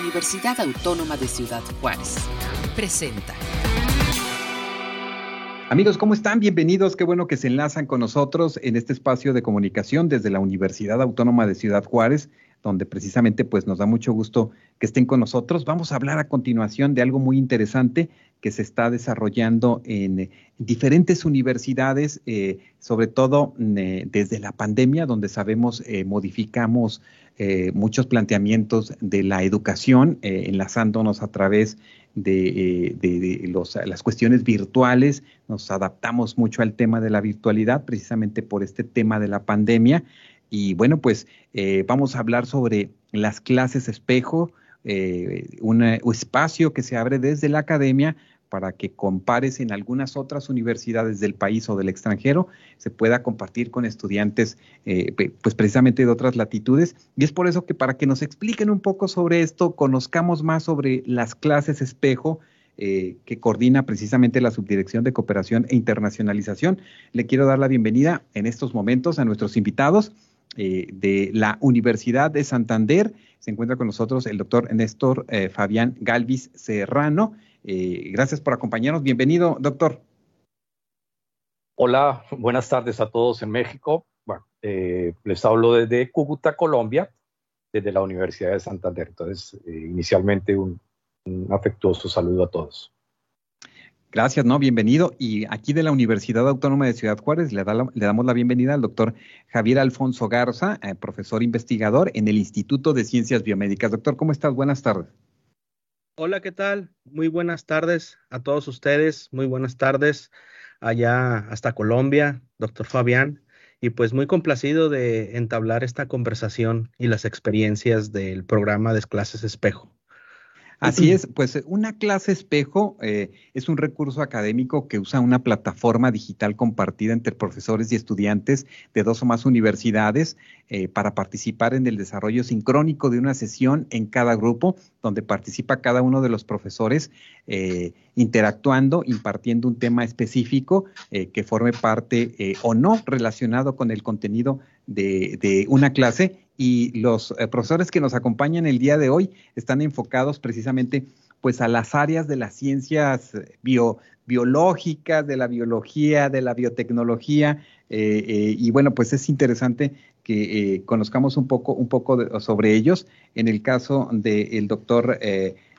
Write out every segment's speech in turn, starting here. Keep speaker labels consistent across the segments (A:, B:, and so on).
A: Universidad Autónoma de Ciudad Juárez. Presenta.
B: Amigos, ¿cómo están? Bienvenidos. Qué bueno que se enlazan con nosotros en este espacio de comunicación desde la Universidad Autónoma de Ciudad Juárez, donde precisamente pues nos da mucho gusto que estén con nosotros. Vamos a hablar a continuación de algo muy interesante que se está desarrollando en, diferentes universidades, eh, sobre todo eh, desde la pandemia, donde sabemos eh, modificamos muchos planteamientos de la educación, enlazándonos a través de, las cuestiones virtuales, nos adaptamos mucho al tema de la virtualidad, precisamente por este tema de la pandemia. Y bueno, pues vamos a hablar sobre las clases espejo, un espacio que se abre desde la academia para que compares en algunas otras universidades del país o del extranjero, se pueda compartir con estudiantes, eh, pues precisamente de otras latitudes. Y es por eso que para que nos expliquen un poco sobre esto, conozcamos más sobre las clases espejo, eh, que coordina precisamente la Subdirección de Cooperación e Internacionalización. Le quiero dar la bienvenida en estos momentos a nuestros invitados eh, de la Universidad de Santander. Se encuentra con nosotros el doctor Néstor Fabián Galvis Serrano. Eh, gracias por acompañarnos. Bienvenido, doctor.
C: Hola, buenas tardes a todos en México. Bueno, eh, les hablo desde Cúcuta, Colombia, desde la Universidad de Santander. Entonces, eh, inicialmente un, afectuoso saludo a todos.
B: Gracias, ¿no? Bienvenido. Y aquí de la Universidad Autónoma de Ciudad Juárez le, damos la bienvenida al doctor Javier Alfonso Garza, profesor investigador en el Instituto de Ciencias Biomédicas. Doctor, ¿cómo estás? Buenas tardes.
D: Hola, ¿qué tal? Muy buenas tardes a todos ustedes, muy buenas tardes allá hasta Colombia, doctor Fabián, y pues muy complacido de entablar esta conversación y las experiencias del programa de clases espejo.
B: Así es, pues una clase espejo eh, es un recurso académico que usa una plataforma digital compartida entre profesores y estudiantes de dos o más universidades eh, para participar en el desarrollo sincrónico de una sesión en cada grupo, donde participa cada uno de los profesores eh, interactuando, impartiendo un tema específico que forme parte o no relacionado con el contenido de, una clase. Y los eh, profesores que nos acompañan el día de hoy están enfocados precisamente pues a las áreas de las ciencias eh, biológicas, de la biología, de la biotecnología, eh, y bueno, pues es interesante que conozcamos un poco, un poco sobre ellos. En el caso del doctor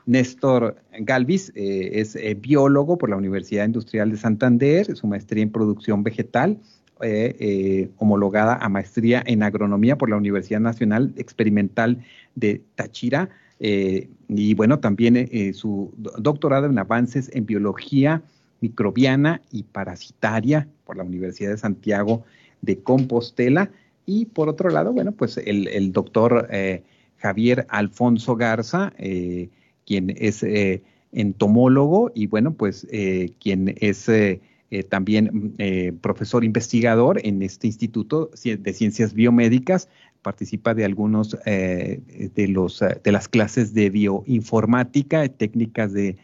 B: Néstor Galvis, es biólogo por la Universidad Industrial de Santander, su maestría en producción vegetal, eh, eh, homologada a maestría en agronomía por la Universidad Nacional Experimental de Táchira. Eh, y bueno, también su doctorado en avances en biología microbiana y parasitaria por la Universidad de Santiago de Compostela. Y por otro lado, bueno, pues el, doctor Javier Alfonso Garza, quien es entomólogo y bueno, pues quien es eh, también eh, profesor investigador en este Instituto de Ciencias Biomédicas, participa de algunos eh, de, los, de las clases de bioinformática, técnicas de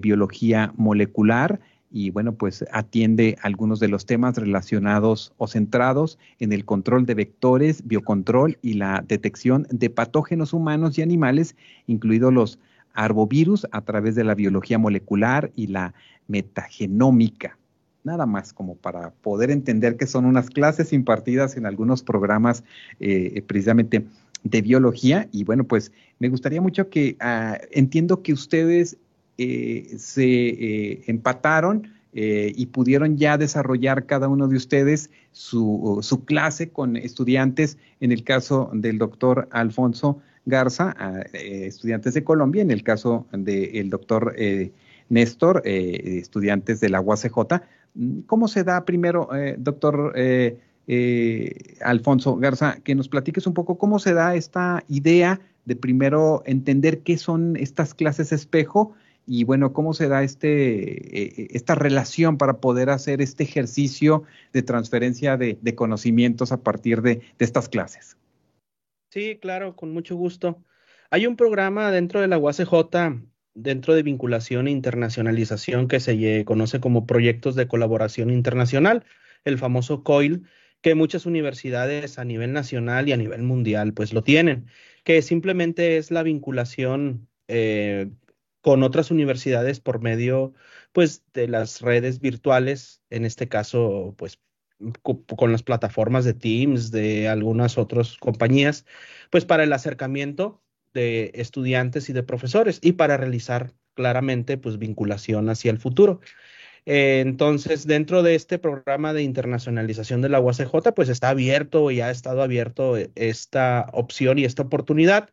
B: biología molecular y bueno, pues atiende algunos de los temas relacionados o centrados en el control de vectores, biocontrol y la detección de patógenos humanos y animales, incluidos los arbovirus a través de la biología molecular y la metagenómica nada más como para poder entender que son unas clases impartidas en algunos programas eh, precisamente de biología. Y bueno, pues me gustaría mucho que ah, entiendo que ustedes eh, se eh, empataron y pudieron ya desarrollar cada uno de ustedes su, su, clase con estudiantes, en el caso del doctor Alfonso Garza, ah, estudiantes de Colombia, en el caso del doctor Néstor, estudiantes de la UACJ, ¿Cómo se da primero, eh, doctor eh, eh, Alfonso Garza, que nos platiques un poco cómo se da esta idea de primero entender qué son estas clases espejo y bueno, cómo se da este, esta relación para poder hacer este ejercicio de transferencia de, conocimientos a partir de, de, estas clases?
D: Sí, claro, con mucho gusto. Hay un programa dentro de la UACJ dentro de vinculación e internacionalización que se conoce como proyectos de colaboración internacional, el famoso COIL, que muchas universidades a nivel nacional y a nivel mundial pues lo tienen, que simplemente es la vinculación eh, con otras universidades por medio pues de las redes virtuales, en este caso pues con las plataformas de Teams, de algunas otras compañías, pues para el acercamiento de estudiantes y de profesores y para realizar claramente pues vinculación hacia el futuro. Eh, entonces, dentro de este programa de internacionalización de la UACJ, pues está abierto y ha estado abierto esta opción y esta oportunidad.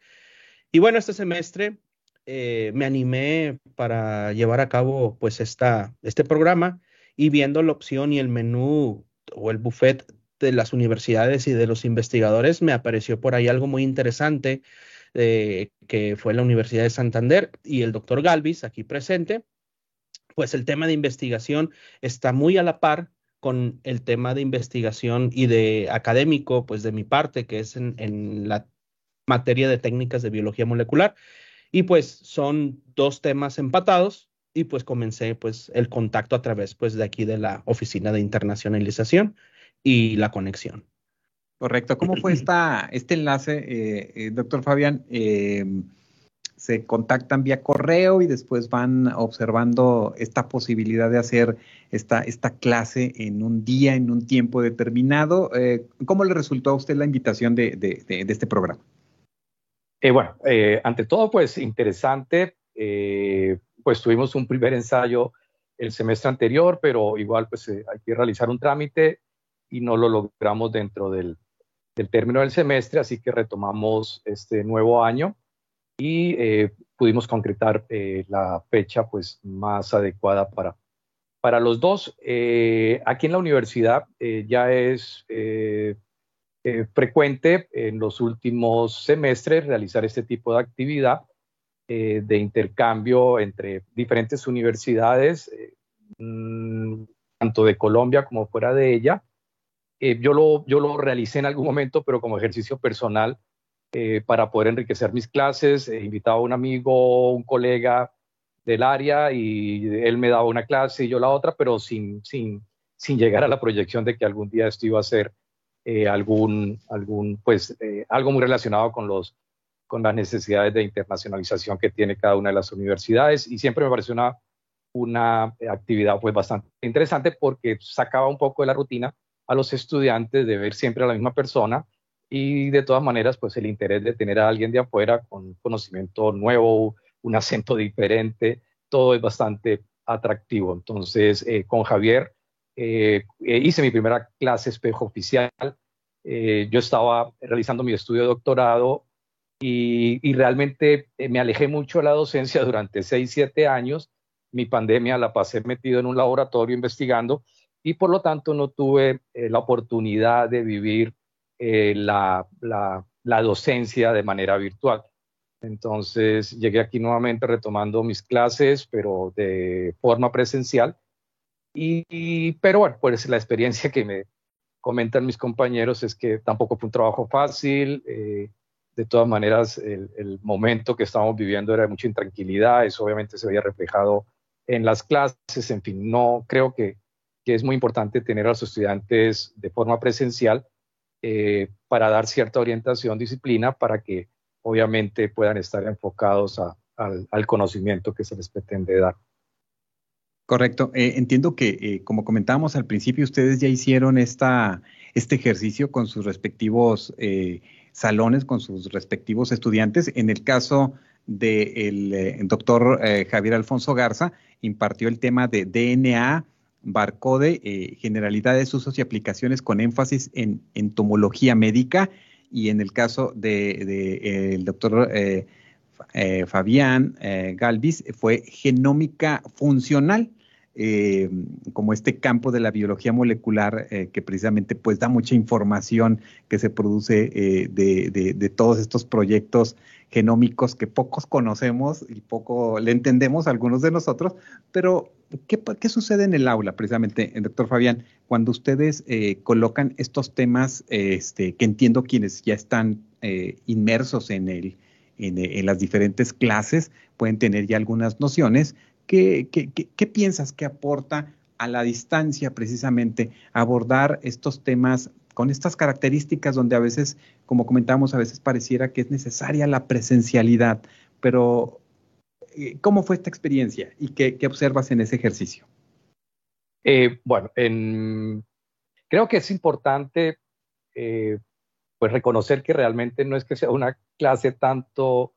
D: Y bueno, este semestre eh, me animé para llevar a cabo pues esta, este programa y viendo la opción y el menú o el buffet de las universidades y de los investigadores, me apareció por ahí algo muy interesante, eh, que fue la Universidad de Santander y el doctor Galvis, aquí presente, pues el tema de investigación está muy a la par con el tema de investigación y de académico, pues de mi parte, que es en, en la materia de técnicas de biología molecular. Y pues son dos temas empatados, y pues comencé pues el contacto a través pues de aquí de la oficina de internacionalización y la conexión.
B: Correcto. ¿Cómo fue esta, este enlace, eh, eh, doctor Fabián? Em, se contactan vía correo y después van observando esta posibilidad de hacer esta, esta clase en un día, en un tiempo determinado. Eh, ¿Cómo le resultó a usted la invitación de, de, este programa?
C: Bueno, ante todo, pues interesante pues tuvimos un primer ensayo el semestre anterior, pero igual pues eh, hay que realizar un trámite y no lo logramos dentro del, término del semestre, así que retomamos este nuevo año y eh, pudimos concretar eh, la fecha pues más adecuada para, para los dos. aquí en la universidad ya es frecuente en los últimos semestres realizar este tipo de actividad eh, de intercambio entre diferentes universidades, eh, mm, tanto de Colombia como fuera de ella. Eh, yo, lo, yo lo realicé en algún momento, pero como ejercicio personal para poder enriquecer mis clases. He invitado a un amigo, un colega del área y él me daba una clase y yo la otra, pero sin, sin, sin llegar a la proyección de que algún día esto iba a ser algún, algún, pues, algo muy relacionado con los con las necesidades de internacionalización que tiene cada una de las universidades y siempre me pareció una, una actividad pues bastante interesante porque sacaba un poco de la rutina a los estudiantes de ver siempre a la misma persona y de todas maneras pues el interés de tener a alguien de afuera con conocimiento nuevo, un acento diferente, todo es bastante atractivo. Entonces eh, con Javier eh, hice mi primera clase espejo oficial. Eh, yo estaba realizando mi estudio de doctorado y, realmente eh, me alejé mucho de la docencia durante seis, siete años. Mi pandemia la pasé metido en un laboratorio investigando y por lo tanto no tuve eh, la oportunidad de vivir eh, la, la, docencia de manera virtual. Entonces llegué aquí nuevamente retomando mis clases, pero de forma presencial. Y, pero bueno, pues la experiencia que me comentan mis compañeros es que tampoco fue un trabajo fácil de todas maneras, el, momento que estábamos viviendo era de mucha intranquilidad, eso obviamente se había reflejado en las clases, en fin, no creo que, es muy importante tener a los estudiantes de forma presencial eh, para dar cierta orientación, disciplina, para que obviamente puedan estar enfocados al, conocimiento que se les pretende dar.
B: Correcto. Eh, entiendo que, eh, como comentábamos al principio, ustedes ya hicieron esta, este ejercicio con sus respectivos salones con sus respectivos estudiantes. En el caso del eh, doctor eh, Javier Alfonso Garza, impartió el tema de DNA, barcode, eh, generalidades, usos y aplicaciones con énfasis en entomología médica. Y en el caso del de, el doctor Fabián Galvis, fue genómica funcional. Eh, como este campo de la biología molecular eh, que precisamente pues da mucha información que se produce eh, de, todos estos proyectos genómicos que pocos conocemos y poco le entendemos algunos de nosotros, pero ¿qué, qué sucede en el aula precisamente, doctor Fabián, cuando ustedes colocan estos temas este, que entiendo quienes ya están inmersos en el, en, las diferentes clases pueden tener ya algunas nociones, ¿Qué, piensas que aporta a la distancia precisamente abordar estos temas con estas características donde a veces, como comentamos, a veces pareciera que es necesaria la presencialidad, pero Eh, ¿Cómo fue esta experiencia y qué, observas en ese ejercicio?
C: Eh, bueno, creo que es importante eh, pues reconocer que realmente no es que sea una clase tanto,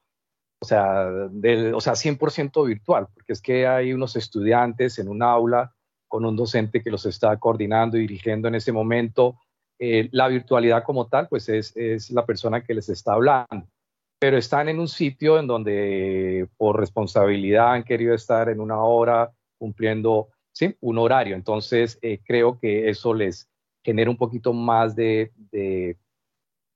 C: o sea, del, o sea, 100% virtual, porque es que hay unos estudiantes en un aula con un docente que los está coordinando y dirigiendo en ese momento. la virtualidad como tal, pues es, es la persona que les está hablando pero están en un sitio en donde por responsabilidad han querido estar en una hora cumpliendo ¿sí? un horario. Entonces, eh, creo que eso les genera un poquito más de,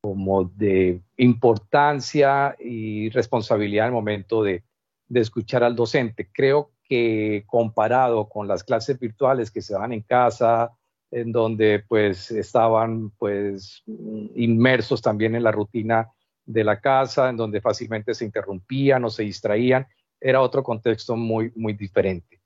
C: como de importancia y responsabilidad el momento de, de escuchar al docente. Creo que comparado con las clases virtuales que se dan en casa, en donde pues estaban pues inmersos también en la rutina de la casa, en donde fácilmente se interrumpían o se distraían, era otro contexto muy, muy diferente.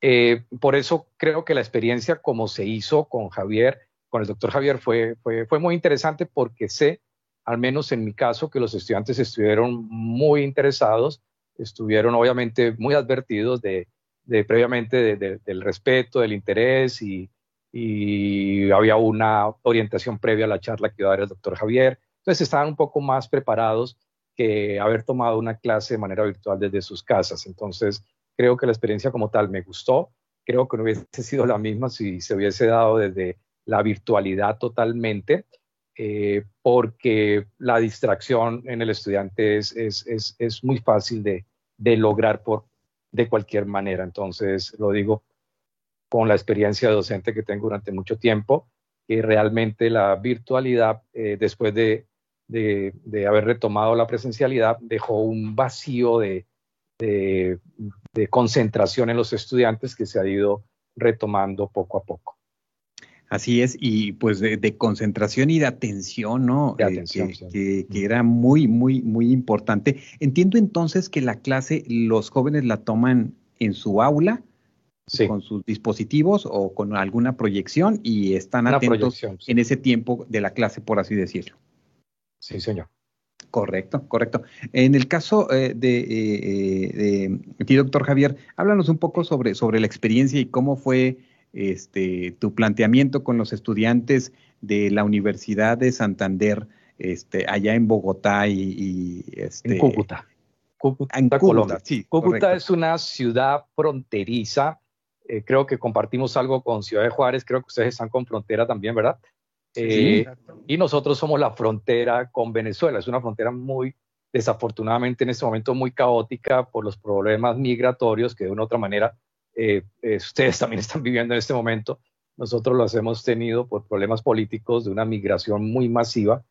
C: Eh, por eso creo que la experiencia como se hizo con Javier, con el doctor Javier, fue, fue, fue muy interesante porque sé, al menos en mi caso, que los estudiantes estuvieron muy interesados, estuvieron obviamente muy advertidos de, de previamente del respeto, del interés y, y había una orientación previa a la charla que iba a dar el doctor Javier. Entonces estaban un poco más preparados que haber tomado una clase de manera virtual desde sus casas. Entonces creo que la experiencia como tal me gustó. Creo que no hubiese sido la misma si se hubiese dado desde la virtualidad totalmente, eh, porque la distracción en el estudiante es, es, es, es muy fácil de, de lograr por, de cualquier manera. Entonces, lo digo con la experiencia docente que tengo durante mucho tiempo, que realmente la virtualidad, eh, después de de, haber retomado la presencialidad dejó un vacío de, concentración en los estudiantes que se ha ido retomando poco a poco.
B: Así es, y pues de, concentración y de atención, ¿no? De eh, atención, que, era muy, muy, muy importante. Entiendo entonces que la clase los jóvenes la toman en su aula, con sus dispositivos o con alguna proyección y están atentos en ese tiempo de la clase, por así decirlo.
C: Sí, señor.
B: Correcto, correcto. En el caso eh, de, eh, de, ti, doctor Javier, háblanos un poco sobre, sobre la experiencia y cómo fue este, tu planteamiento con los estudiantes de la Universidad de Santander, este, allá en Bogotá y, este,
C: en Cúcuta. Cúcuta, en Cúcuta, Sí, Cúcuta es una ciudad fronteriza. Eh, creo que compartimos algo con Ciudad de Juárez. Creo que ustedes están con frontera también, ¿verdad? Eh, y nosotros somos la frontera con Venezuela. Es una frontera muy, desafortunadamente en este momento muy caótica por los problemas migratorios que de una u otra manera eh, eh, ustedes también están viviendo en este momento. Nosotros los hemos tenido por problemas políticos de una migración muy masiva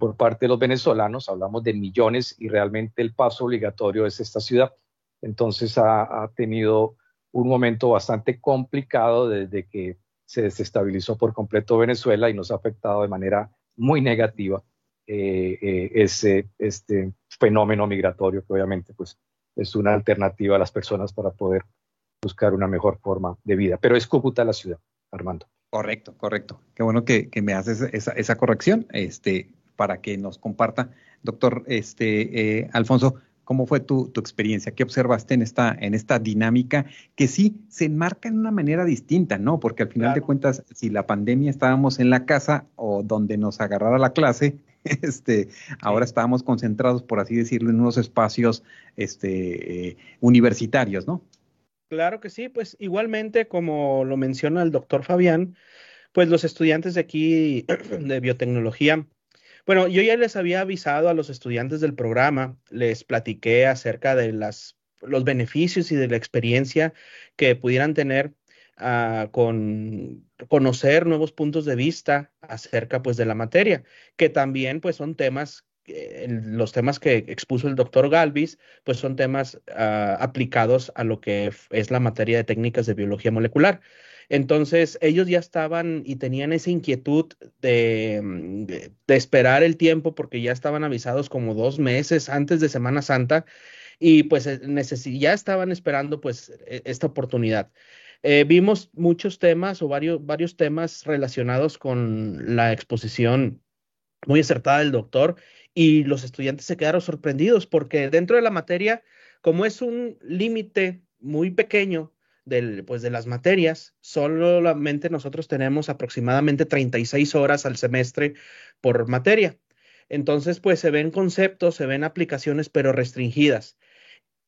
C: por parte de los venezolanos. Hablamos de millones y realmente el paso obligatorio es esta ciudad. Entonces ha, ha tenido un momento bastante complicado desde que se desestabilizó por completo Venezuela y nos ha afectado de manera muy negativa eh, eh, ese este fenómeno migratorio que obviamente pues es una alternativa a las personas para poder buscar una mejor forma de vida. Pero es Cúcuta la ciudad, Armando.
B: Correcto, correcto. Qué bueno que, me haces esa, esa, corrección este, para que nos comparta. Doctor este, eh, Alfonso, ¿Cómo fue tu, experiencia? ¿Qué observaste en esta, en esta dinámica que sí se enmarca en una manera distinta, ¿no? Porque al final de cuentas, si la pandemia estábamos en la casa o donde nos agarrara la clase, este, ahora estábamos concentrados, por así decirlo, en unos espacios este, eh, universitarios, ¿no?
D: Claro que sí, pues igualmente como lo menciona el doctor Fabián, pues los estudiantes de aquí de biotecnología bueno, yo ya les había avisado a los estudiantes del programa, les platiqué acerca de las, los beneficios y de la experiencia que pudieran tener uh, con conocer nuevos puntos de vista acerca pues de la materia, que también pues son temas los temas que expuso el doctor Galvis, pues son temas uh, aplicados a lo que es la materia de técnicas de biología molecular. Entonces, ellos ya estaban y tenían esa inquietud de, mm, esperar el tiempo porque ya estaban avisados como dos meses antes de Semana Santa y pues eh, ya estaban esperando pues e, esta oportunidad. Eh, vimos muchos temas o varios, varios temas relacionados con la exposición muy acertada del doctor y los estudiantes se quedaron sorprendidos porque dentro de la materia como es un límite muy pequeño del, pues de las materias, solamente nosotros tenemos aproximadamente 36 horas al semestre por materia. Entonces, pues se ven conceptos, se ven aplicaciones, pero restringidas.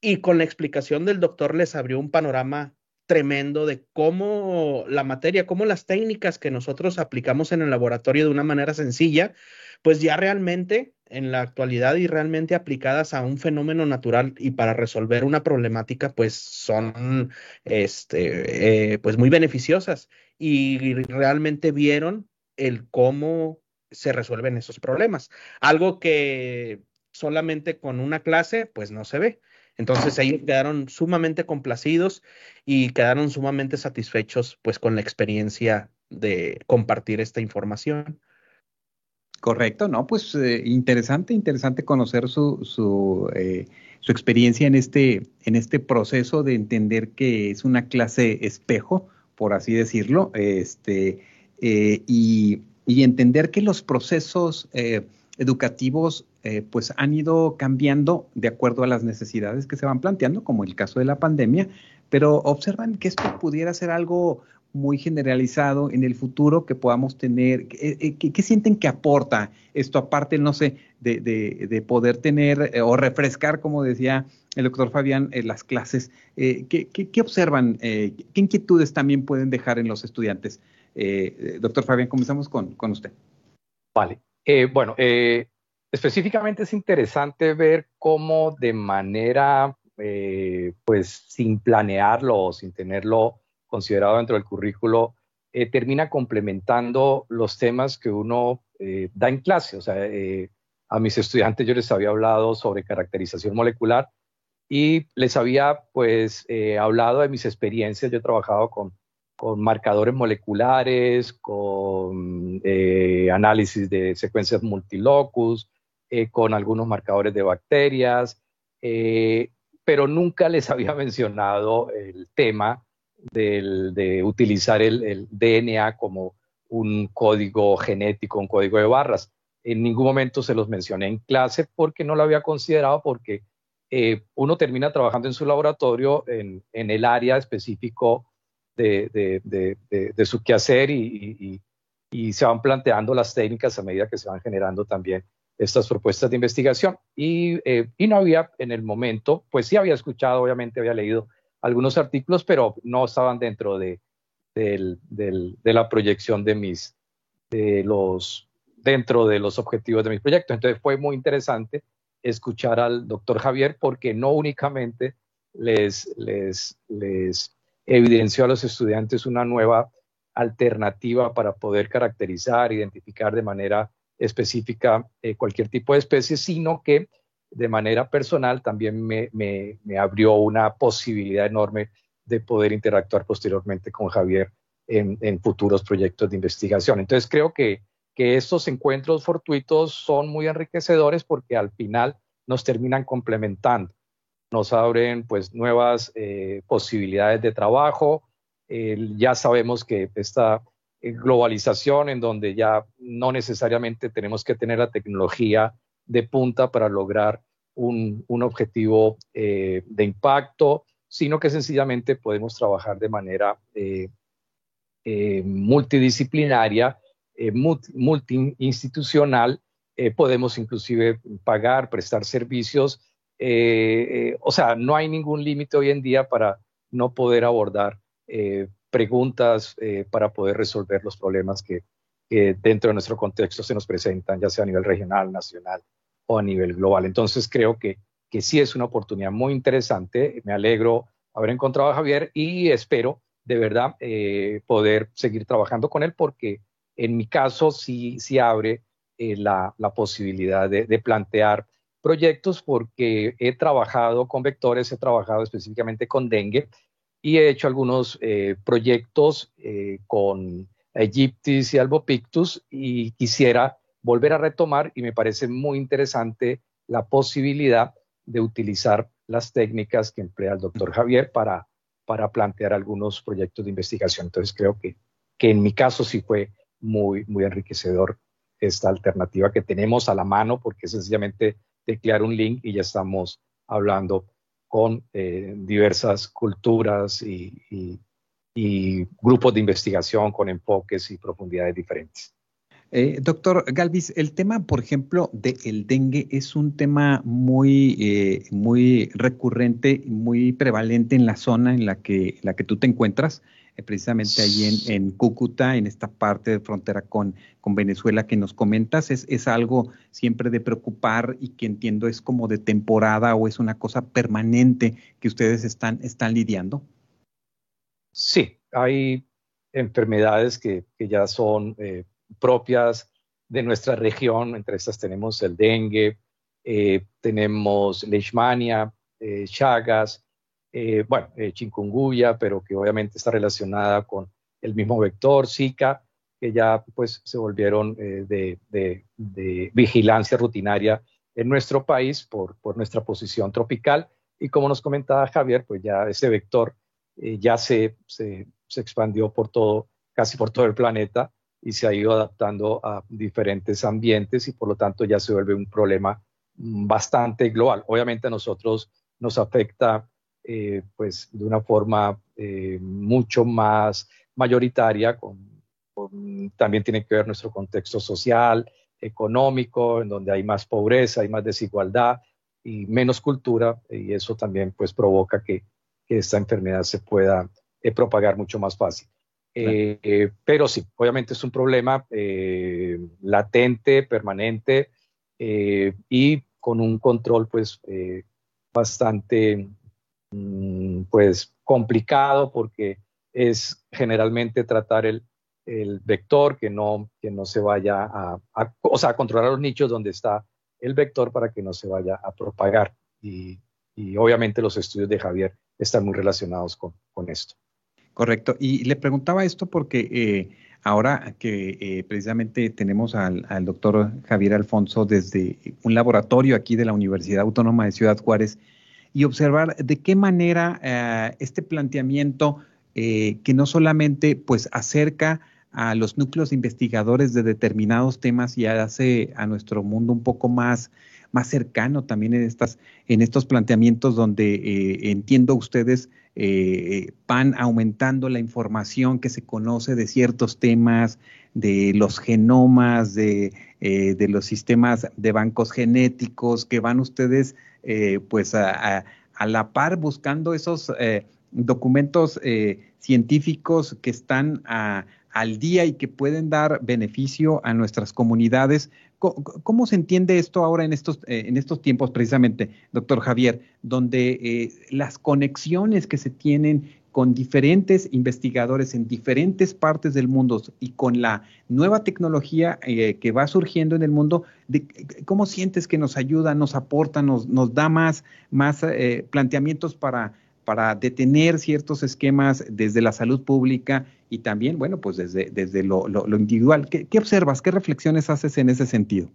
D: Y con la explicación del doctor les abrió un panorama tremendo de cómo la materia, cómo las técnicas que nosotros aplicamos en el laboratorio de una manera sencilla, pues ya realmente en la actualidad y realmente aplicadas a un fenómeno natural y para resolver una problemática, pues son este, eh, pues muy beneficiosas y realmente vieron el cómo se resuelven esos problemas. Algo que solamente con una clase, pues no se ve. Entonces ellos quedaron sumamente complacidos y quedaron sumamente satisfechos pues con la experiencia de compartir esta información.
B: Correcto, no, pues eh, interesante, interesante conocer su, su, eh, su, experiencia en este, en este proceso de entender que es una clase espejo, por así decirlo, este, eh, y, y, entender que los procesos educativos pues han ido cambiando de acuerdo a las necesidades que se van planteando, como el caso de la pandemia, pero observan que esto pudiera ser algo muy generalizado en el futuro que podamos tener? ¿Qué, qué, sienten que aporta esto aparte, no sé, de, de, poder tener eh, o refrescar, como decía el doctor Fabián, eh, las clases? Eh, ¿qué, ¿qué, observan? ¿Qué inquietudes también pueden dejar en los estudiantes? doctor Fabián, comenzamos con, con usted.
C: Vale. bueno, específicamente es interesante ver cómo de manera, pues sin planearlo o sin tenerlo considerado dentro del currículo, eh, termina complementando los temas que uno eh, da en clase. O sea, eh, a mis estudiantes yo les había hablado sobre caracterización molecular y les había pues hablado de mis experiencias. Yo he trabajado con, con marcadores moleculares, con análisis de secuencias multilocus, con algunos marcadores de bacterias, pero nunca les había mencionado el tema de utilizar el, DNA como un código genético, un código de barras. En ningún momento se los mencioné en clase porque no lo había considerado porque eh, uno termina trabajando en su laboratorio en, el área específico de, su quehacer y, se van planteando las técnicas a medida que se van generando también estas propuestas de investigación. Y, eh, y no había en el momento, pues sí había escuchado, obviamente había leído algunos artículos, pero no estaban dentro de, la proyección de mis, de los, dentro de los objetivos de mis proyectos. Entonces fue muy interesante escuchar al doctor Javier porque no únicamente les, evidenció a los estudiantes una nueva alternativa para poder caracterizar, identificar de manera específica eh, cualquier tipo de especie, sino que de manera personal también me, abrió una posibilidad enorme de poder interactuar posteriormente con Javier en, futuros proyectos de investigación. Entonces creo que, estos encuentros fortuitos son muy enriquecedores porque al final nos terminan complementando, nos abren pues nuevas eh, posibilidades de trabajo. ya sabemos que esta eh, globalización en donde ya no necesariamente tenemos que tener la tecnología de punta para lograr un, objetivo eh, de impacto, sino que sencillamente podemos trabajar de manera eh, eh, multidisciplinaria, multiinstitucional, podemos inclusive pagar, prestar servicios. o sea, no hay ningún límite hoy en día para no poder abordar preguntas para poder resolver los problemas que, dentro de nuestro contexto se nos presentan, ya sea a nivel regional, nacional a nivel global. Entonces creo que, que sí es una oportunidad muy interesante. Me alegro haber encontrado a Javier y espero de verdad eh, poder seguir trabajando con él porque en mi caso sí, sí abre eh, la, la, posibilidad de, plantear proyectos porque he trabajado con vectores, he trabajado específicamente con dengue y he hecho algunos eh, proyectos con Egyptis y Albopictus y quisiera volver a retomar y me parece muy interesante la posibilidad de utilizar las técnicas que emplea el doctor Javier para, para plantear algunos proyectos de investigación. Entonces creo que, que en mi caso sí fue muy, muy enriquecedor esta alternativa que tenemos a la mano porque sencillamente teclear un link y ya estamos hablando con diversas culturas y, grupos de investigación con enfoques y profundidades diferentes.
B: Doctor Galvis, el tema, por ejemplo, del dengue es un tema muy, muy recurrente, muy prevalente en la zona en la que, la que tú te encuentras. Eh, precisamente ahí en, Cúcuta, en esta parte de frontera con, con Venezuela que nos comentas, es, es, algo siempre de preocupar y que entiendo es como de temporada o es una cosa permanente que ustedes están, están lidiando.
C: Sí, hay enfermedades que, que ya son eh, propias de nuestra región, entre estas tenemos el dengue, eh, tenemos leishmania, chagas, eh, bueno, eh, chikungunya, pero que obviamente está relacionada con el mismo vector, Zika, que ya pues se volvieron eh, de, vigilancia rutinaria en nuestro país por, nuestra posición tropical. Y como nos comentaba Javier, pues ya ese vector ya se, se, expandió por todo, casi por todo el planeta y se ha ido adaptando a diferentes ambientes y por lo tanto ya se vuelve un problema mm, bastante global. Obviamente a nosotros nos afecta eh, pues de una forma eh, mucho más mayoritaria, también tiene que ver nuestro contexto social, económico, en donde hay más pobreza, hay más desigualdad y menos cultura, y eso también pues provoca que, esta enfermedad se pueda eh, propagar mucho más fácil. Pero sí, obviamente es un problema latente, permanente y con un control pues bastante Mm, pues complicado porque es generalmente tratar el, vector que no, que no se vaya a, o sea, controlar los nichos donde está el vector para que no se vaya a propagar. Y, obviamente los estudios de Javier están muy relacionados con, esto.
B: Correcto. Y le preguntaba esto porque eh, ahora que eh, precisamente tenemos al, doctor Javier Alfonso desde un laboratorio aquí de la Universidad Autónoma de Ciudad Juárez, y observar de qué manera eh, este planteamiento eh, que no solamente pues acerca a los núcleos investigadores de determinados temas y hace a nuestro mundo un poco más, más cercano también en, estas, en estos planteamientos donde eh, entiendo ustedes van aumentando la información que se conoce de ciertos temas, de los genomas, de, de los sistemas de bancos genéticos, que van ustedes eh, pues a, la par buscando esos eh, documentos eh, científicos que están al día y que pueden dar beneficio a nuestras comunidades. ¿Cómo, se entiende esto ahora en estos, en estos tiempos precisamente, doctor Javier, donde las conexiones que se tienen con diferentes investigadores en diferentes partes del mundo y con la nueva tecnología eh, que va surgiendo en el mundo, ¿cómo sientes que nos ayuda, nos aporta, nos, nos da más, más eh, planteamientos para, para detener ciertos esquemas desde la salud pública y también, bueno, pues desde, desde lo, individual? ¿Qué, ¿Qué observas? ¿Qué reflexiones haces en ese sentido?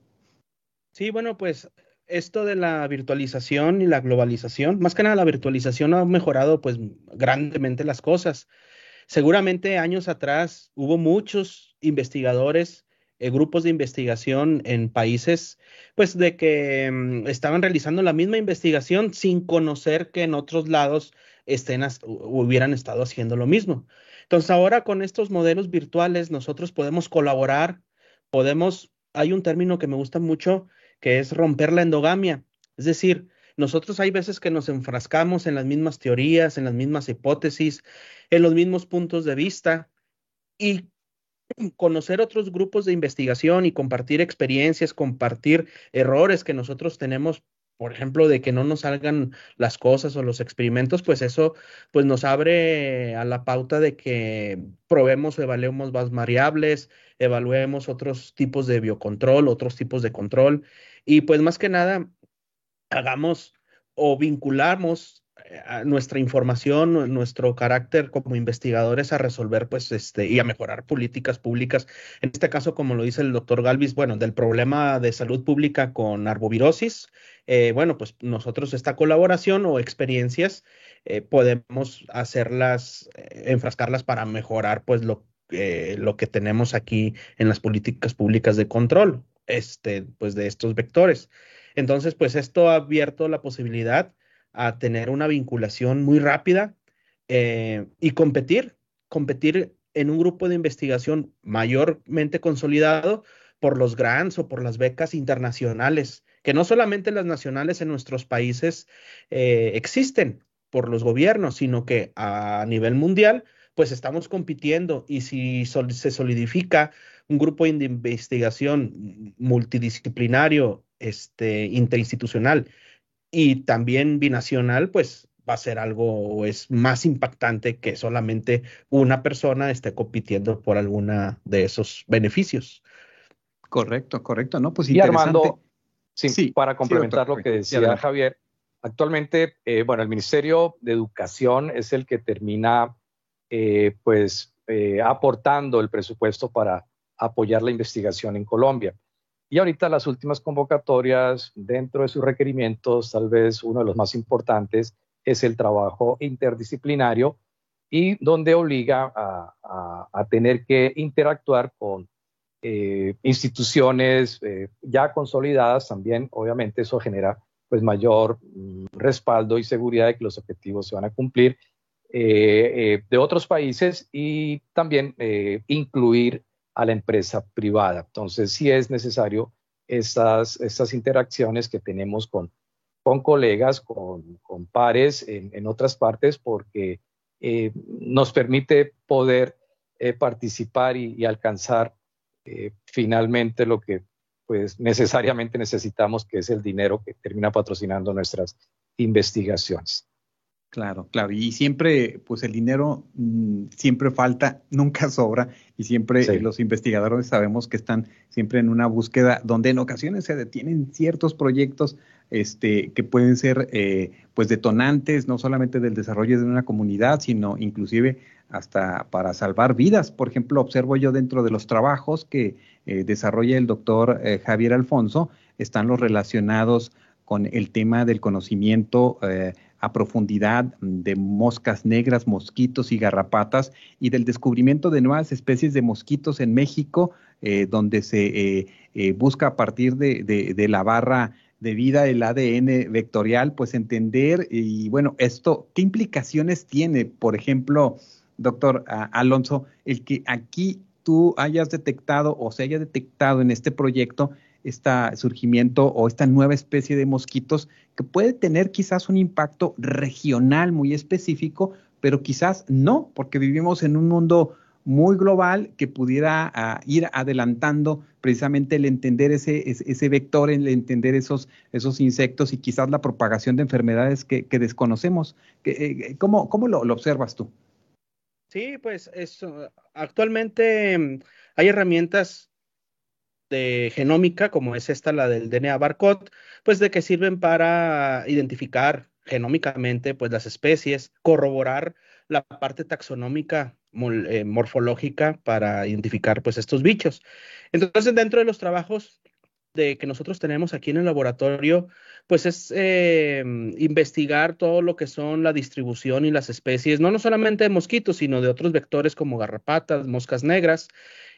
D: Sí, bueno, pues esto de la virtualización y la globalización, más que nada la virtualización ha mejorado pues grandemente las cosas. Seguramente años atrás hubo muchos investigadores, eh, grupos de investigación en países, pues de que mm, estaban realizando la misma investigación sin conocer que en otros lados estén, hubieran estado haciendo lo mismo. Entonces ahora con estos modelos virtuales nosotros podemos colaborar, podemos, hay un término que me gusta mucho, que es romper la endogamia. Es decir, nosotros hay veces que nos enfrascamos en las mismas teorías, en las mismas hipótesis, en los mismos puntos de vista y conocer otros grupos de investigación y compartir experiencias, compartir errores que nosotros tenemos, por ejemplo, de que no nos salgan las cosas o los experimentos, pues eso pues nos abre a la pauta de que probemos o evaluemos más variables, evaluemos otros tipos de biocontrol, otros tipos de control y pues más que nada hagamos o vinculamos nuestra información, nuestro carácter como investigadores a resolver, pues, este, y a mejorar políticas públicas. En este caso, como lo dice el doctor Galvis, bueno, del problema de salud pública con arbovirosis, eh, bueno, pues nosotros esta colaboración o experiencias eh, podemos hacerlas, enfrascarlas para mejorar, pues, lo eh, lo que tenemos aquí en las políticas públicas de control, este, pues de estos vectores. Entonces, pues esto ha abierto la posibilidad a tener una vinculación muy rápida eh, y competir, competir en un grupo de investigación mayormente consolidado por los grants o por las becas internacionales, que no solamente las nacionales en nuestros países eh, existen por los gobiernos, sino que a nivel mundial, pues estamos compitiendo y si se solidifica un grupo de investigación multidisciplinario, este, interinstitucional y también binacional, pues va a ser algo es más impactante que solamente una persona esté compitiendo por alguna de esos beneficios.
B: Correcto, correcto, ¿no?
C: Pues y Armando, sí, para complementar lo que decía Javier, actualmente, eh, bueno, el Ministerio de Educación es el que termina, eh, pues, eh, aportando el presupuesto para apoyar la investigación en Colombia. Y ahorita las últimas convocatorias, dentro de sus requerimientos, tal vez uno de los más importantes es el trabajo interdisciplinario y donde obliga a, tener que interactuar con eh, instituciones eh, ya consolidadas también. Obviamente eso genera pues mayor mm, respaldo y seguridad de que los objetivos se van a cumplir eh, de otros países y también incluir a la empresa privada. Entonces, sí es necesario estas, estas interacciones que tenemos con, con colegas, con, con pares en, otras partes, porque eh, nos permite poder eh, participar y, alcanzar eh, finalmente lo que pues necesariamente necesitamos, que es el dinero que termina patrocinando nuestras investigaciones.
B: Claro, claro. Y siempre, pues el dinero mm, siempre falta, nunca sobra. Y siempre los investigadores sabemos que están siempre en una búsqueda donde en ocasiones se detienen ciertos proyectos este, que pueden ser eh, pues detonantes, no solamente del desarrollo de una comunidad, sino inclusive hasta para salvar vidas. Por ejemplo, observo yo dentro de los trabajos que eh, desarrolla el doctor eh, Javier Alfonso, están los relacionados con el tema del conocimiento a profundidad de moscas negras, mosquitos y garrapatas y del descubrimiento de nuevas especies de mosquitos en México, eh, donde se eh, eh, busca a partir de, la barra de vida del ADN vectorial, pues entender y bueno, esto, ¿qué implicaciones tiene, por ejemplo, doctor Alonso, el que aquí tú hayas detectado o se haya detectado en este proyecto este surgimiento o esta nueva especie de mosquitos que puede tener quizás un impacto regional muy específico, pero quizás no, porque vivimos en un mundo muy global que pudiera ah, ir adelantando precisamente el entender ese, ese, vector, el entender esos, esos insectos y quizás la propagación de enfermedades que, desconocemos. Eh, ¿Cómo, cómo lo, observas tú?
D: Sí, pues eso, actualmente mm, hay herramientas de genómica, como es esta, la del DNA barcode, pues de que sirven para identificar genómicamente pues las especies, corroborar la parte taxonómica eh, morfológica para identificar pues estos bichos. Entonces, dentro de los trabajos de que nosotros tenemos aquí en el laboratorio, pues es eh, investigar todo lo que son la distribución y las especies, no, no solamente de mosquitos, sino de otros vectores como garrapatas, moscas negras.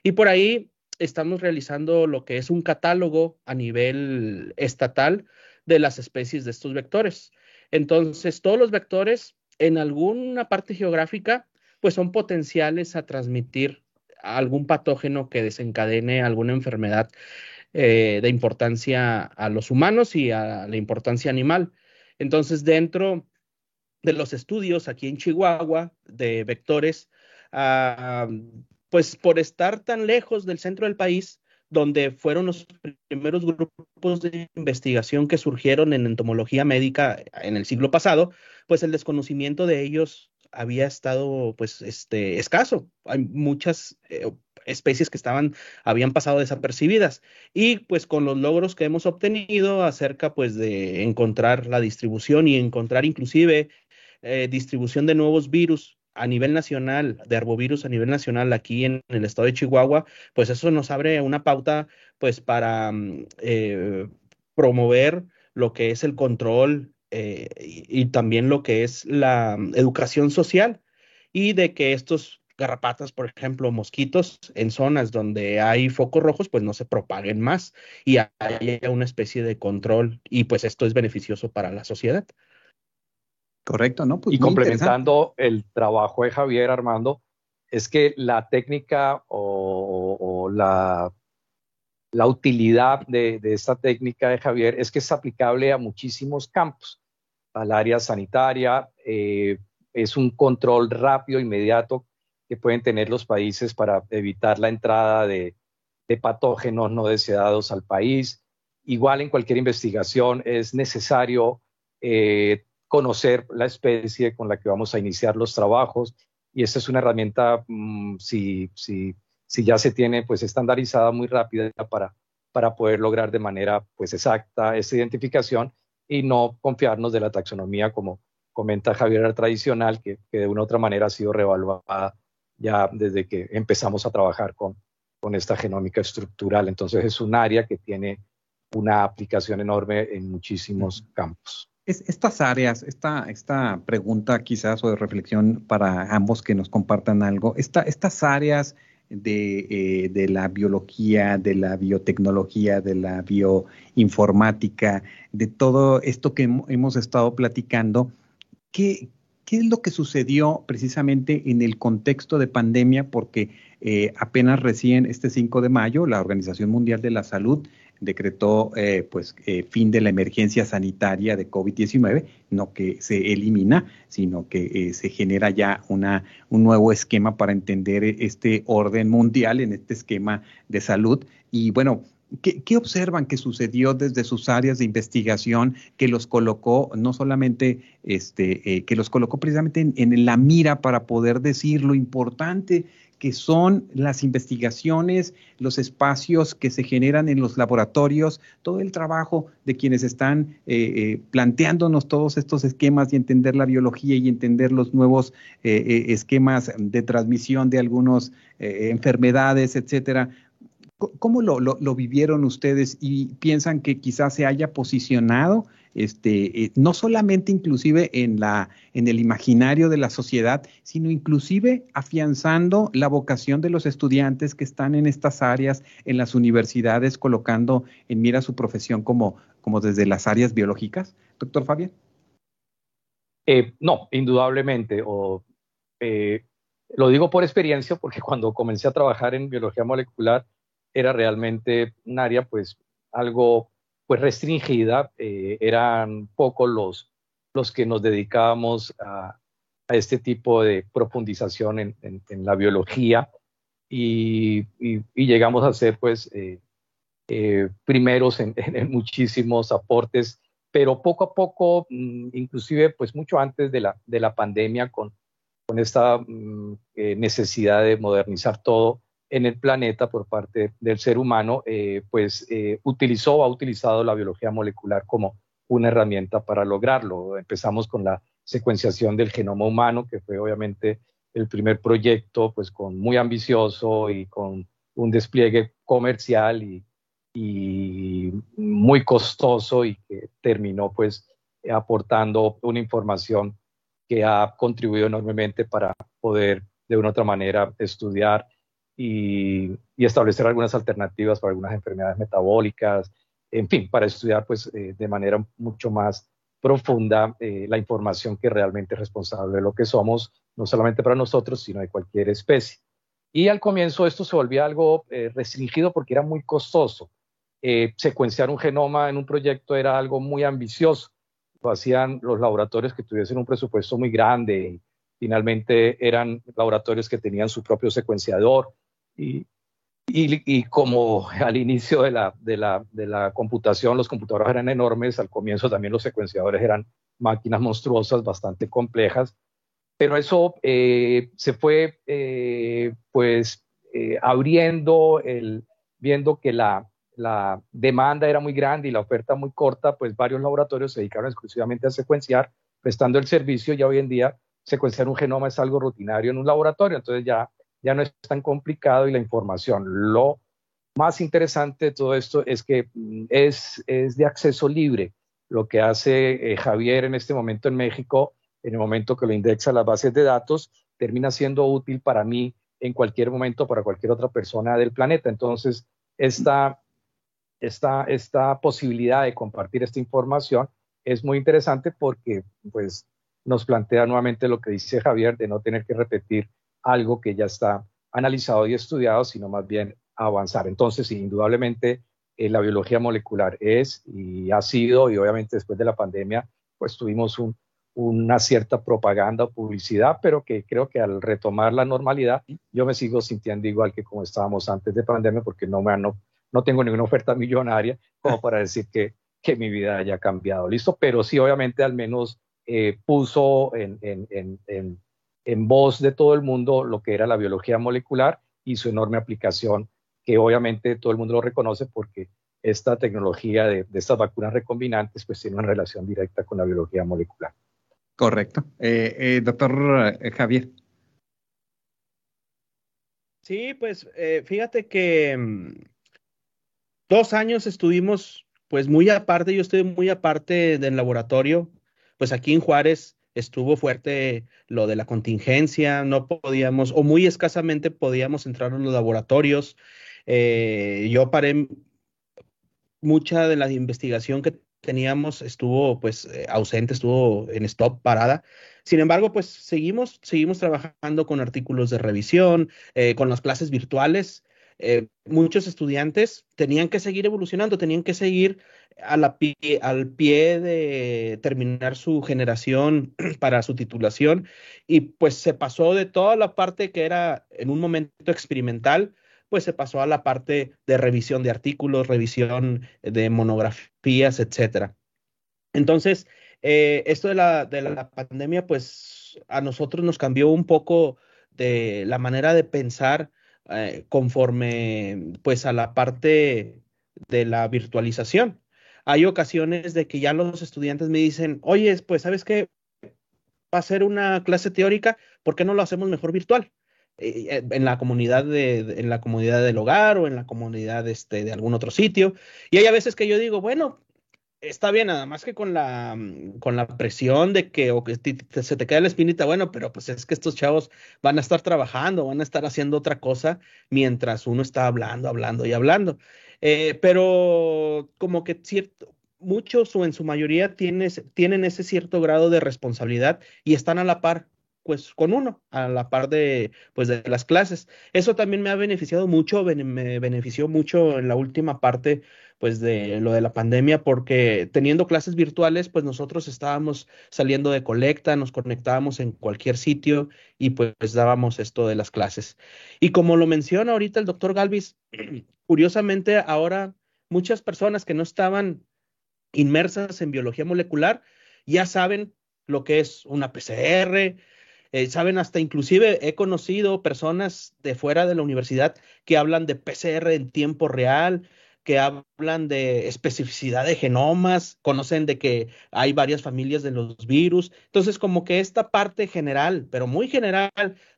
D: Y por ahí estamos realizando lo que es un catálogo a nivel estatal de las especies de estos vectores. Entonces, todos los vectores en alguna parte geográfica, pues son potenciales a transmitir algún patógeno que desencadene alguna enfermedad eh, de importancia a los humanos y a la importancia animal. Entonces, dentro de los estudios aquí en Chihuahua de vectores, ah, pues por estar tan lejos del centro del país, donde fueron los primeros grupos de investigación que surgieron en entomología médica en el siglo pasado, pues el desconocimiento de ellos había estado pues este escaso. Hay muchas eh, especies que estaban habían pasado desapercibidas y pues con los logros que hemos obtenido acerca pues de encontrar la distribución y encontrar inclusive eh, distribución de nuevos virus a nivel nacional, de arbovirus a nivel nacional aquí en, el estado de Chihuahua, pues eso nos abre una pauta pues para mm, eh, promover lo que es el control eh, y, también lo que es la mm, educación social y de que estos garrapatas, por ejemplo, mosquitos en zonas donde hay focos rojos, pues no se propaguen más y haya una especie de control y pues esto es beneficioso para la sociedad.
B: Correcto, ¿no?
C: Pues y complementando el trabajo de Javier Armando, es que la técnica o, la, la, utilidad de, esta técnica de Javier es que es aplicable a muchísimos campos, al área sanitaria, eh, es un control rápido, inmediato que pueden tener los países para evitar la entrada de, patógenos no deseados al país. Igual en cualquier investigación es necesario eh, conocer la especie con la que vamos a iniciar los trabajos y esta es una herramienta, mm, si, si, si, ya se tiene pues estandarizada muy rápida para, para poder lograr de manera pues exacta esa identificación y no confiarnos de la taxonomía como comenta Javier tradicional que, que de una u otra manera ha sido revaluada ya desde que empezamos a trabajar con, con esta genómica estructural. Entonces es un área que tiene una aplicación enorme en muchísimos campos.
B: Estas áreas, esta, esta pregunta quizás o de reflexión para ambos que nos compartan algo, estas áreas de, eh, de, la biología, de la biotecnología, de la bioinformática, de todo esto que hemos estado platicando, ¿qué, ¿Qué es lo que sucedió precisamente en el contexto de pandemia? Porque eh, apenas recién este 5 de mayo la Organización Mundial de la Salud decretó eh, pues eh, fin de la emergencia sanitaria de COVID-19, no que se elimina, sino que se genera ya una, un nuevo esquema para entender este orden mundial en este esquema de salud. Y bueno, ¿Qué, observan que sucedió desde sus áreas de investigación que los colocó, no solamente este, eh, que los colocó precisamente en, en, la mira para poder decir lo importante que son las investigaciones, los espacios que se generan en los laboratorios, todo el trabajo de quienes están eh, eh, planteándonos todos estos esquemas y entender la biología y entender los nuevos esquemas de transmisión de algunas enfermedades, etcétera. ¿Cómo lo, lo, vivieron ustedes y piensan que quizás se haya posicionado, este, eh, no solamente inclusive en, la, en el imaginario de la sociedad, sino inclusive afianzando la vocación de los estudiantes que están en estas áreas, en las universidades, colocando en mira su profesión como, como desde las áreas biológicas? Doctor Fabián.
C: Eh, no, indudablemente. O, eh, lo digo por experiencia porque cuando comencé a trabajar en biología molecular, era realmente un área pues algo pues restringida, eh, eran pocos los, los que nos dedicábamos a, este tipo de profundización en, la biología. Y, llegamos a ser pues eh, eh, primeros en, muchísimos aportes, pero poco a poco, mm, inclusive pues mucho antes de la, de la pandemia con, con esta mm, necesidad de modernizar todo, en el planeta por parte del ser humano, eh, pues eh, utilizó o ha utilizado la biología molecular como una herramienta para lograrlo. Empezamos con la secuenciación del genoma humano, que fue obviamente el primer proyecto, pues con muy ambicioso y con un despliegue comercial y, y muy costoso y que terminó pues aportando una información que ha contribuido enormemente para poder de una u otra manera estudiar y, establecer algunas alternativas para algunas enfermedades metabólicas, en fin, para estudiar pues eh, de manera mucho más profunda eh, la información que realmente es responsable de lo que somos, no solamente para nosotros, sino de cualquier especie. Y al comienzo esto se volvía algo eh, restringido porque era muy costoso. secuenciar un genoma en un proyecto era algo muy ambicioso. Lo hacían los laboratorios que tuviesen un presupuesto muy grande. Finalmente eran laboratorios que tenían su propio secuenciador y, y, como al inicio de la, de, la, de la, computación los computadores eran enormes, al comienzo también los secuenciadores eran máquinas monstruosas, bastante complejas, pero eso eh, se fue eh, pues eh, abriendo, el, viendo que la, la demanda era muy grande y la oferta muy corta, pues varios laboratorios se dedicaron exclusivamente a secuenciar, prestando el servicio. Ya hoy en día secuenciar un genoma es algo rutinario en un laboratorio, entonces ya ya no es tan complicado y la información. Lo más interesante de todo esto es que mm, es, es de acceso libre. Lo que hace eh, Javier en este momento en México, en el momento que lo indexa las bases de datos, termina siendo útil para mí en cualquier momento, para cualquier otra persona del planeta. Entonces, esta, esta, esta posibilidad de compartir esta información es muy interesante porque pues nos plantea nuevamente lo que dice Javier de no tener que repetir algo que ya está analizado y estudiado, sino más bien avanzar. Entonces, indudablemente, eh, la biología molecular es y ha sido, y obviamente después de la pandemia, pues tuvimos una cierta propaganda o publicidad, pero que creo que al retomar la normalidad, yo me sigo sintiendo igual que como estábamos antes de pandemia, porque no, me, no, no tengo ninguna oferta millonaria como para decir que, que mi vida haya cambiado. Listo, pero sí, obviamente, al menos eh, puso en, en, en, en voz de todo el mundo lo que era la biología molecular y su enorme aplicación, que obviamente todo el mundo lo reconoce porque esta tecnología de, estas vacunas recombinantes pues tiene una relación directa con la biología molecular.
B: Correcto. Eh, eh, doctor Javier.
D: Sí, pues fíjate que mm, dos años estuvimos pues muy aparte, yo estoy muy aparte del laboratorio, pues aquí en Juárez estuvo fuerte lo de la contingencia, no podíamos, o muy escasamente podíamos entrar en los laboratorios. Eh, yo paré mucha de la investigación que teníamos estuvo pues eh, ausente, estuvo en stop, parada. Sin embargo, pues seguimos, seguimos trabajando con artículos de revisión, eh, con las clases virtuales. Muchos estudiantes tenían que seguir evolucionando, tenían que seguir al pie de terminar su generación para su titulación y pues se pasó de toda la parte que era en un momento experimental, pues se pasó a la parte de revisión de artículos, revisión de monografías, etcétera. Entonces, eh, esto de la, de la pandemia, pues a nosotros nos cambió un poco de la manera de pensar eh, conforme pues a la parte de la virtualización hay ocasiones de que ya los estudiantes me dicen, oye, pues sabes qué, va a ser una clase teórica, ¿por qué no lo hacemos mejor virtual? Eh, eh, en la comunidad de, en la comunidad del hogar o en la comunidad este, de algún otro sitio. Y hay a veces que yo digo, bueno, está bien, nada más que con la, con la presión de que, o que se te queda la espinita, bueno, pero pues es que estos chavos van a estar trabajando, van a estar haciendo otra cosa mientras uno está hablando, hablando y hablando. Eh, pero como que cierto, muchos o en su mayoría tienen ese cierto grado de responsabilidad y están a la par pues con uno, a la par de pues de las clases. Eso también me ha beneficiado mucho, me benefició mucho en la última parte pues de lo de la pandemia porque teniendo clases virtuales pues nosotros estábamos saliendo de colecta, nos conectábamos en cualquier sitio y pues dábamos esto de las clases. Y como lo menciona ahorita el doctor Galvis, curiosamente ahora muchas personas que no estaban inmersas en biología molecular ya saben lo que es una PCR, eh, saben hasta inclusive he conocido personas de fuera de la universidad que hablan de PCR en tiempo real, que hablan de especificidad de genomas, conocen de que hay varias familias de los virus. Entonces, como que esta parte general, pero muy general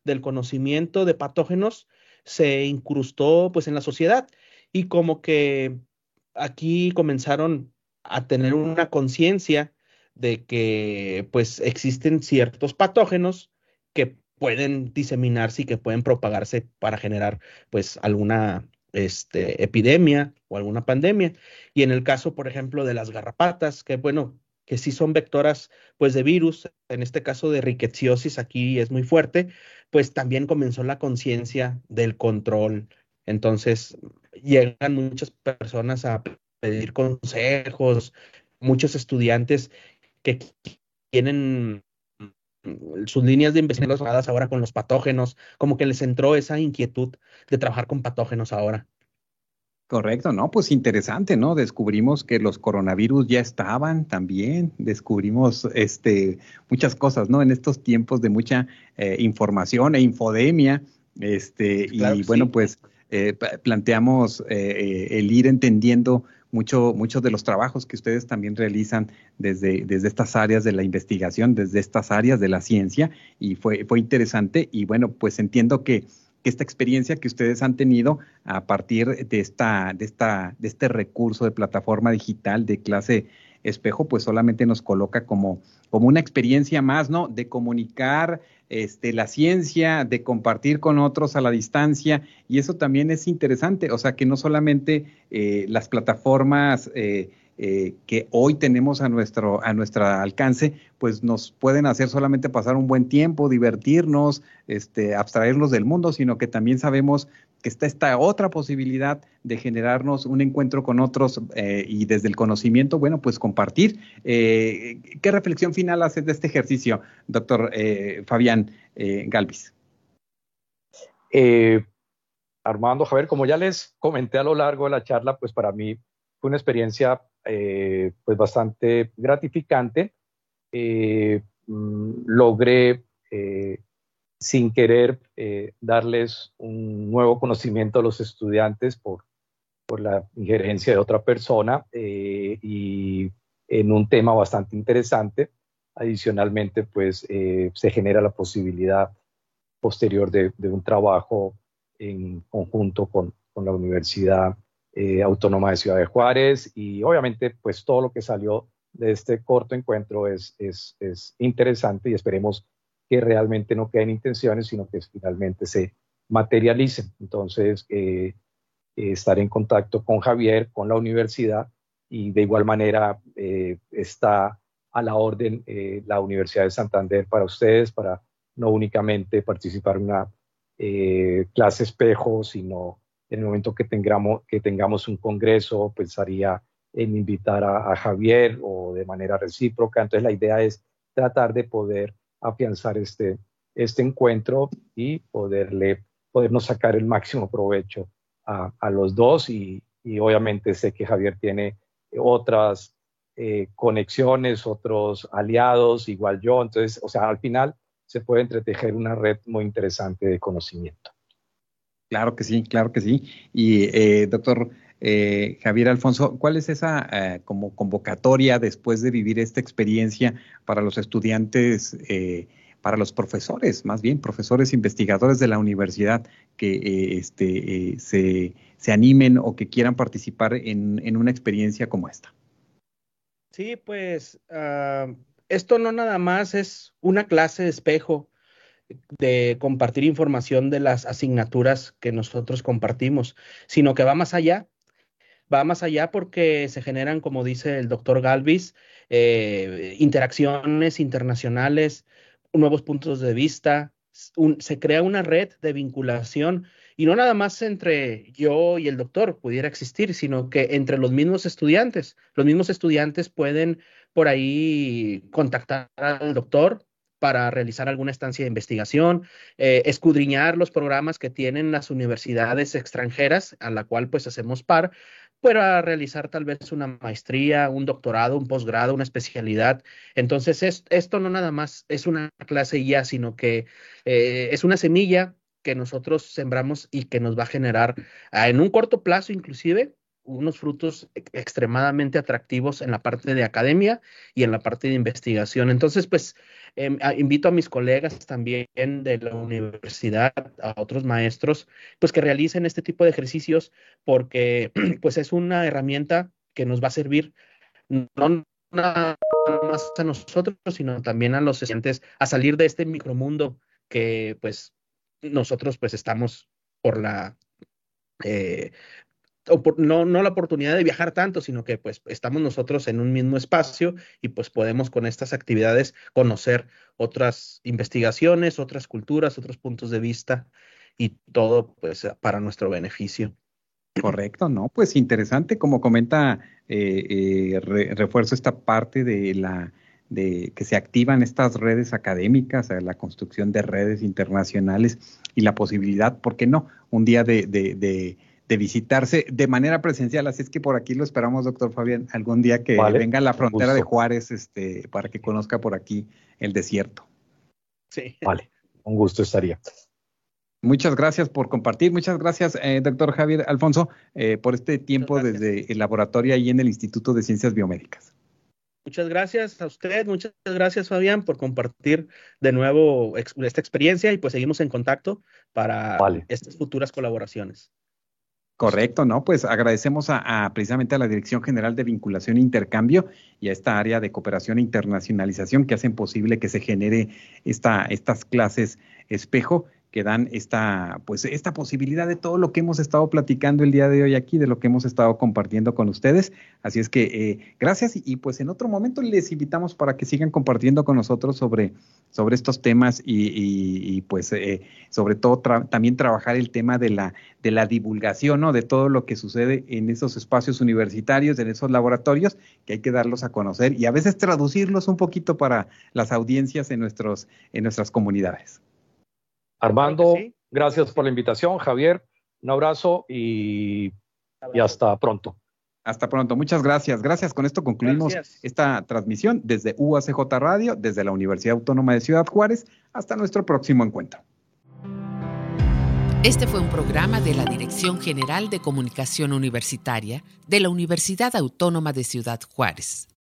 D: del conocimiento de patógenos se incrustó pues en la sociedad y como que aquí comenzaron a tener una conciencia de que pues existen ciertos patógenos que pueden diseminarse y que pueden propagarse para generar pues alguna este, epidemia o alguna pandemia. Y en el caso, por ejemplo, de las garrapatas, que bueno, que sí son vectoras pues de virus, en este caso de rickettsiosis aquí es muy fuerte, pues también comenzó la conciencia del control. Entonces, llegan muchas personas a pedir consejos, muchos estudiantes que tienen sus líneas de investigación ahora con los patógenos, como que les entró esa inquietud de trabajar con patógenos ahora.
B: Correcto, ¿no? Pues interesante, ¿no? Descubrimos que los coronavirus ya estaban también, descubrimos este, muchas cosas, ¿no? En estos tiempos de mucha eh, información e infodemia, este, y bueno, pues eh, planteamos eh, el ir entendiendo mucho, muchos de los trabajos que ustedes también realizan desde, desde estas áreas de la investigación, desde estas áreas de la ciencia, y fue, fue interesante. Y bueno, pues entiendo que, esta experiencia que ustedes han tenido a partir de, esta, de, esta, de este recurso de plataforma digital de clase espejo, pues solamente nos coloca como, como una experiencia más, ¿no? De comunicar este, la ciencia, de compartir con otros a la distancia, y eso también es interesante, o sea, que no solamente eh, las plataformas eh, eh, que hoy tenemos a nuestro, a nuestra alcance, pues nos pueden hacer solamente pasar un buen tiempo, divertirnos, este, abstraernos del mundo, sino que también sabemos que está esta otra posibilidad de generarnos un encuentro con otros eh, y desde el conocimiento, bueno, pues compartir. Eh, ¿Qué reflexión final haces de este ejercicio, doctor Fabián Galvis?
C: Armando, Javier, como ya les comenté a lo largo de la charla, pues para mí fue una experiencia eh, pues bastante gratificante. Eh, mm, logré eh, sin querer darles un nuevo conocimiento a los estudiantes por, por la injerencia de otra persona y en un tema bastante interesante. Adicionalmente, pues se genera la posibilidad posterior de, de un trabajo en conjunto con, con la universidad eh, Autónoma de Ciudad de Juárez y obviamente pues todo lo que salió de este corto encuentro es, es, es interesante y esperemos que realmente no queden intenciones, sino que finalmente se materialicen. Entonces, eh, eh, estar en contacto con Javier, con la universidad y de igual manera está a la orden la Universidad de Santander para ustedes, para no únicamente participar en una clase espejo, sino en el momento que tengamos, un congreso, pensaría en invitar a, Javier o de manera recíproca. Entonces la idea es tratar de poder afianzar este, este encuentro y poderle, podernos sacar el máximo provecho a, los dos y, y, obviamente sé que Javier tiene otras eh, conexiones, otros aliados, igual yo. Entonces, o sea, al final se puede entretejer una red muy interesante de conocimiento.
B: Claro que sí, claro que sí. Y eh, doctor eh, Javier Alfonso, ¿cuál es esa eh, como convocatoria después de vivir esta experiencia para los estudiantes, para los profesores, más bien profesores investigadores de la universidad que este, se, se, animen o que quieran participar en, en una experiencia como esta?
D: Sí, pues ah, esto no nada más es una clase de espejo de compartir información de las asignaturas que nosotros compartimos, sino que va más allá. Va más allá porque se generan, como dice el doctor Galvis, eh, interacciones internacionales, nuevos puntos de vista, se crea una red de vinculación y no nada más entre yo y el doctor pudiera existir, sino que entre los mismos estudiantes. Los mismos estudiantes pueden por ahí contactar al doctor, para realizar alguna estancia de investigación, eh, escudriñar los programas que tienen las universidades extranjeras, a la cual pues hacemos par, para realizar tal vez una maestría, un doctorado, un posgrado, una especialidad. Entonces, esto no nada más es una clase ya, sino que eh, es una semilla que nosotros sembramos y que nos va a generar ah, en un corto plazo inclusive unos frutos extremadamente atractivos en la parte de academia y en la parte de investigación. Entonces, pues em, invito a mis colegas también de la universidad, a otros maestros, pues que realicen este tipo de ejercicios porque pues es una herramienta que nos va a servir no nada más a nosotros, sino también a los estudiantes a salir de este micromundo que pues nosotros pues estamos por la eh, no, no la oportunidad de viajar tanto, sino que pues estamos nosotros en un mismo espacio y pues podemos con estas actividades conocer otras investigaciones, otras culturas, otros puntos de vista y todo pues para nuestro beneficio.
B: Correcto, ¿no? Pues interesante, como comenta, eh, eh, refuerzo esta parte de la de que se activan estas redes académicas, la construcción de redes internacionales y la posibilidad, ¿por qué no? Un día de de visitarse de manera presencial. Así es que por aquí lo esperamos, doctor Fabián, algún día que venga a la frontera de Juárez este, para que conozca por aquí el desierto.
C: Sí. Vale, un gusto estaría.
B: Muchas gracias por compartir. Muchas gracias, eh, doctor Javier Alfonso, eh, por este tiempo desde el laboratorio ahí en el Instituto de Ciencias Biomédicas.
D: Muchas gracias a usted, muchas gracias Fabián por compartir de nuevo esta experiencia y pues seguimos en contacto para estas futuras colaboraciones.
B: Correcto, ¿no? Pues agradecemos a, precisamente a la Dirección General de Vinculación e Intercambio y a esta área de cooperación e internacionalización que hacen posible que se genere esta, estas clases espejo que dan esta, pues, esta posibilidad de todo lo que hemos estado platicando el día de hoy aquí, de lo que hemos estado compartiendo con ustedes. Así es que eh, gracias y, pues en otro momento les invitamos para que sigan compartiendo con nosotros sobre, sobre estos temas y, pues eh, sobre todo también trabajar el tema de la, de la divulgación, ¿no? De todo lo que sucede en esos espacios universitarios, en esos laboratorios, que hay que darlos a conocer y a veces traducirlos un poquito para las audiencias en, nuestros, en nuestras comunidades.
C: Armando, gracias por la invitación. Javier, un abrazo y, hasta pronto.
B: Hasta pronto, muchas gracias. Gracias. Con esto concluimos esta transmisión desde UACJ Radio, desde la Universidad Autónoma de Ciudad Juárez. Hasta nuestro próximo encuentro.
A: Este fue un programa de la Dirección General de Comunicación Universitaria de la Universidad Autónoma de Ciudad Juárez.